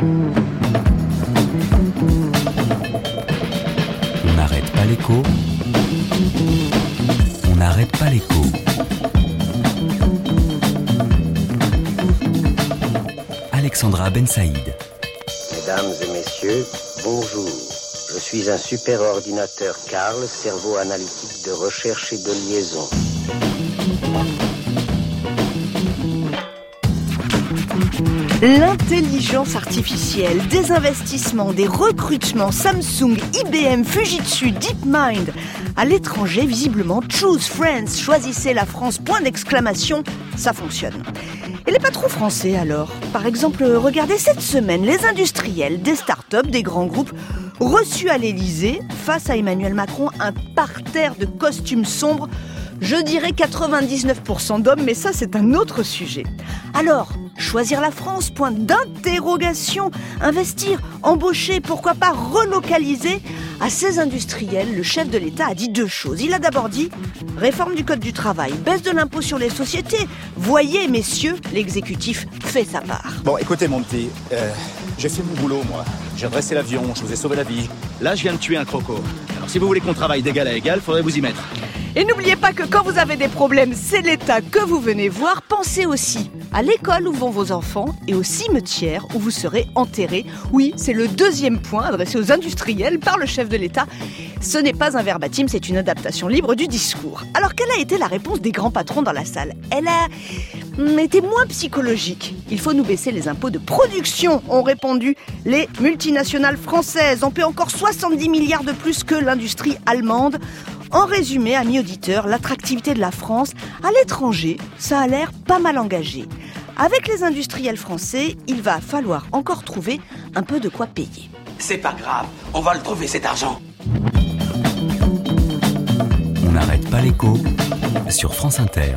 On n'arrête pas l'écho. On n'arrête pas l'écho. Alexandra Ben Saïd. Mesdames et messieurs, bonjour. Je suis un superordinateur Carl, cerveau analytique de recherche et de liaison. L'intelligence artificielle, des investissements, des recrutements, Samsung, IBM, Fujitsu, DeepMind. À l'étranger, visiblement, Choose France, choisissez la France, point d'exclamation, ça fonctionne. Et les patrons français alors? Par exemple, regardez cette semaine les industriels, des startups, des grands groupes reçus à l'Elysée face à Emmanuel Macron, un parterre de costumes sombres. Je dirais 99% d'hommes, mais ça c'est un autre sujet. Alors, choisir la France, point d'interrogation, investir, embaucher, pourquoi pas relocaliser à ces industriels, le chef de l'État a dit deux choses. Il a d'abord dit réforme du Code du travail, baisse de l'impôt sur les sociétés. Voyez, messieurs, l'exécutif fait sa part. Bon, écoutez, mon petit, euh, j'ai fait mon boulot, moi. J'ai redressé l'avion, je vous ai sauvé la vie. Là, je viens de tuer un croco. Alors, si vous voulez qu'on travaille d'égal à égal, faudrait vous y mettre. Et n'oubliez pas que quand vous avez des problèmes, c'est l'État que vous venez voir. Pensez aussi à l'école où vont vos enfants et au cimetière où vous serez enterrés. Oui, c'est le deuxième point adressé aux industriels par le chef de l'État. Ce n'est pas un verbatim, c'est une adaptation libre du discours. Alors quelle a été la réponse des grands patrons dans la salle? Elle a été moins psychologique. Il faut nous baisser les impôts de production, ont répondu les multinationales françaises. On paie encore 70 milliards de plus que l'industrie allemande. En résumé, amis auditeurs, l'attractivité de la France à l'étranger, ça a l'air pas mal engagé. Avec les industriels français, il va falloir encore trouver un peu de quoi payer. C'est pas grave, on va le trouver cet argent. On n'arrête pas l'écho sur France Inter.